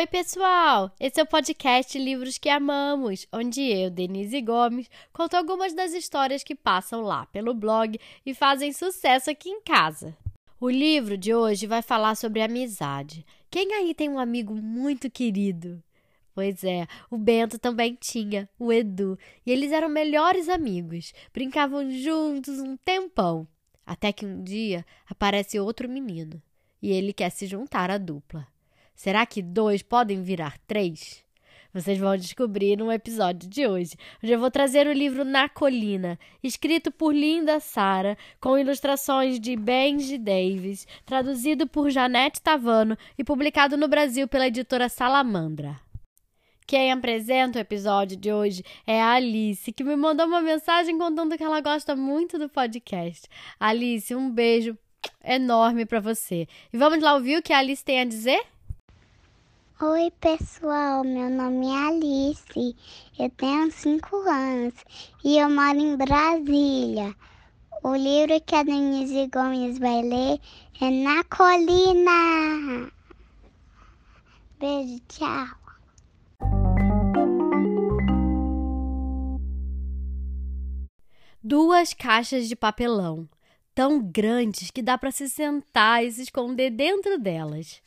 Oi, pessoal! Esse é o podcast Livros que Amamos, onde eu, Denise Gomes, conto algumas das histórias que passam lá pelo blog e fazem sucesso aqui em casa. O livro de hoje vai falar sobre amizade. Quem aí tem um amigo muito querido? Pois é, o Bento também tinha, o Edu, e eles eram melhores amigos, brincavam juntos um tempão. Até que um dia aparece outro menino e ele quer se juntar à dupla. Será que dois podem virar três? Vocês vão descobrir no episódio de hoje, onde eu vou trazer o livro Na Colina, escrito por Linda Sara, com ilustrações de Benji Davis, traduzido por Janete Tavano e publicado no Brasil pela editora Salamandra. Quem apresenta o episódio de hoje é a Alice, que me mandou uma mensagem contando que ela gosta muito do podcast. Alice, um beijo enorme para você. E vamos lá ouvir o que a Alice tem a dizer? Oi, pessoal. Meu nome é Alice. Eu tenho 5 anos e eu moro em Brasília. O livro que a Denise Gomes vai ler é Na Colina. Beijo, tchau. Duas caixas de papelão, tão grandes que dá para se sentar e se esconder dentro delas.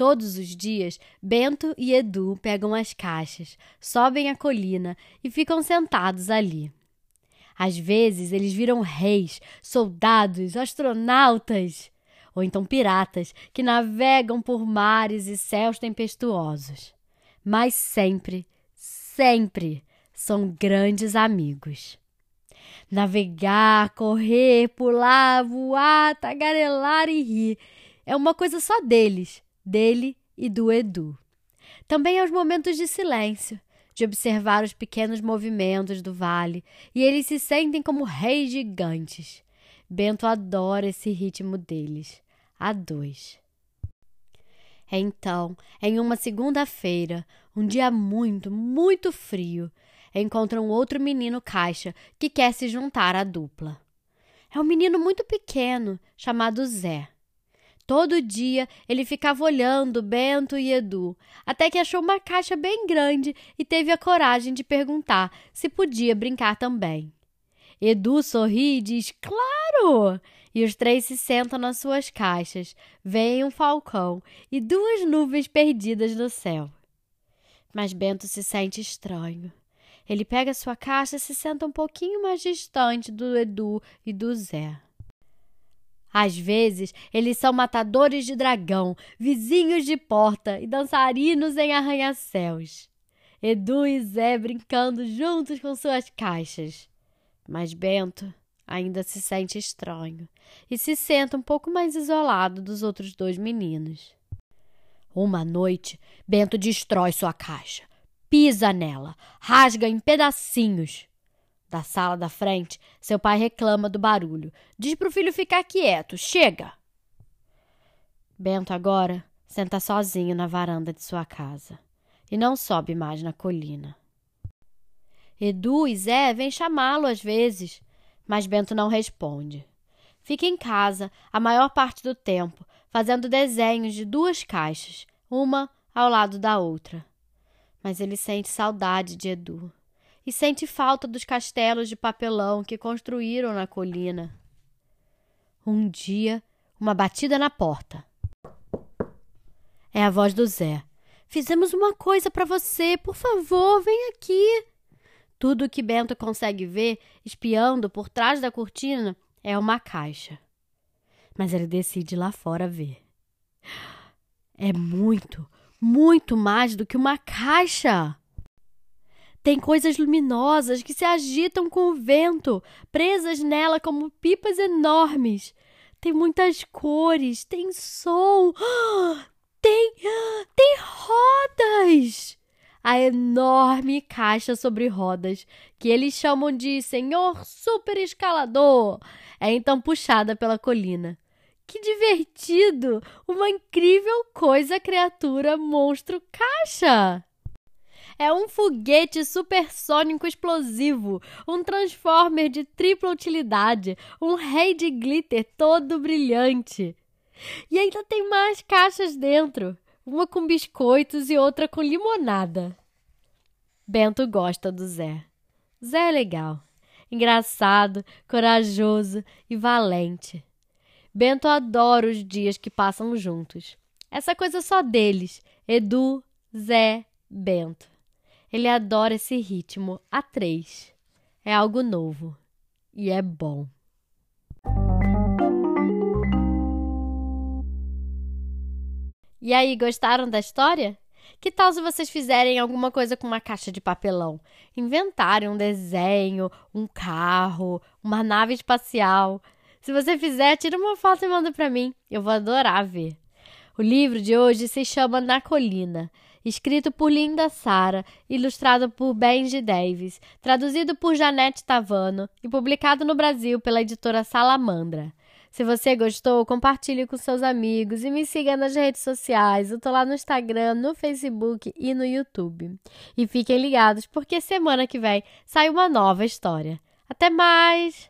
Todos os dias, Bento e Edu pegam as caixas, sobem a colina e ficam sentados ali. Às vezes, eles viram reis, soldados, astronautas, ou então piratas que navegam por mares e céus tempestuosos. Mas sempre, sempre são grandes amigos. Navegar, correr, pular, voar, tagarelar e rir é uma coisa só deles dele e do Edu. Também aos momentos de silêncio, de observar os pequenos movimentos do vale, e eles se sentem como reis gigantes. Bento adora esse ritmo deles, a dois. Então, em uma segunda-feira, um dia muito, muito frio, encontram outro menino caixa que quer se juntar à dupla. É um menino muito pequeno, chamado Zé. Todo dia ele ficava olhando Bento e Edu, até que achou uma caixa bem grande e teve a coragem de perguntar se podia brincar também. Edu sorri e diz: Claro! E os três se sentam nas suas caixas, veem um falcão e duas nuvens perdidas no céu. Mas Bento se sente estranho. Ele pega sua caixa e se senta um pouquinho mais distante do Edu e do Zé. Às vezes, eles são matadores de dragão, vizinhos de porta e dançarinos em arranha-céus. Edu e Zé brincando juntos com suas caixas. Mas Bento ainda se sente estranho e se senta um pouco mais isolado dos outros dois meninos. Uma noite, Bento destrói sua caixa, pisa nela, rasga em pedacinhos. Da sala da frente, seu pai reclama do barulho. Diz pro filho ficar quieto. Chega! Bento agora senta sozinho na varanda de sua casa e não sobe mais na colina. Edu e Zé vêm chamá-lo às vezes, mas Bento não responde. Fica em casa a maior parte do tempo, fazendo desenhos de duas caixas, uma ao lado da outra. Mas ele sente saudade de Edu e sente falta dos castelos de papelão que construíram na colina. Um dia, uma batida na porta. É a voz do Zé. Fizemos uma coisa para você, por favor, vem aqui. Tudo o que Bento consegue ver, espiando por trás da cortina, é uma caixa. Mas ele decide ir lá fora ver. É muito, muito mais do que uma caixa. Tem coisas luminosas que se agitam com o vento, presas nela como pipas enormes. Tem muitas cores, tem som, tem, tem rodas. A enorme caixa sobre rodas, que eles chamam de Senhor Super Escalador, é então puxada pela colina. Que divertido! Uma incrível coisa, criatura, monstro, caixa! É um foguete supersônico explosivo, um transformer de tripla utilidade, um rei de glitter todo brilhante. E ainda tem mais caixas dentro. uma com biscoitos e outra com limonada. Bento gosta do Zé. Zé é legal, engraçado, corajoso e valente. Bento adora os dias que passam juntos. Essa coisa só deles, Edu, Zé, Bento. Ele adora esse ritmo a três. É algo novo e é bom. E aí, gostaram da história? Que tal se vocês fizerem alguma coisa com uma caixa de papelão? Inventarem um desenho, um carro, uma nave espacial. Se você fizer, tira uma foto e manda para mim. Eu vou adorar ver. O livro de hoje se chama Na Colina, escrito por Linda Sara, ilustrado por Benji Davis, traduzido por Janete Tavano e publicado no Brasil pela editora Salamandra. Se você gostou, compartilhe com seus amigos e me siga nas redes sociais. Eu tô lá no Instagram, no Facebook e no YouTube. E fiquem ligados porque semana que vem sai uma nova história. Até mais!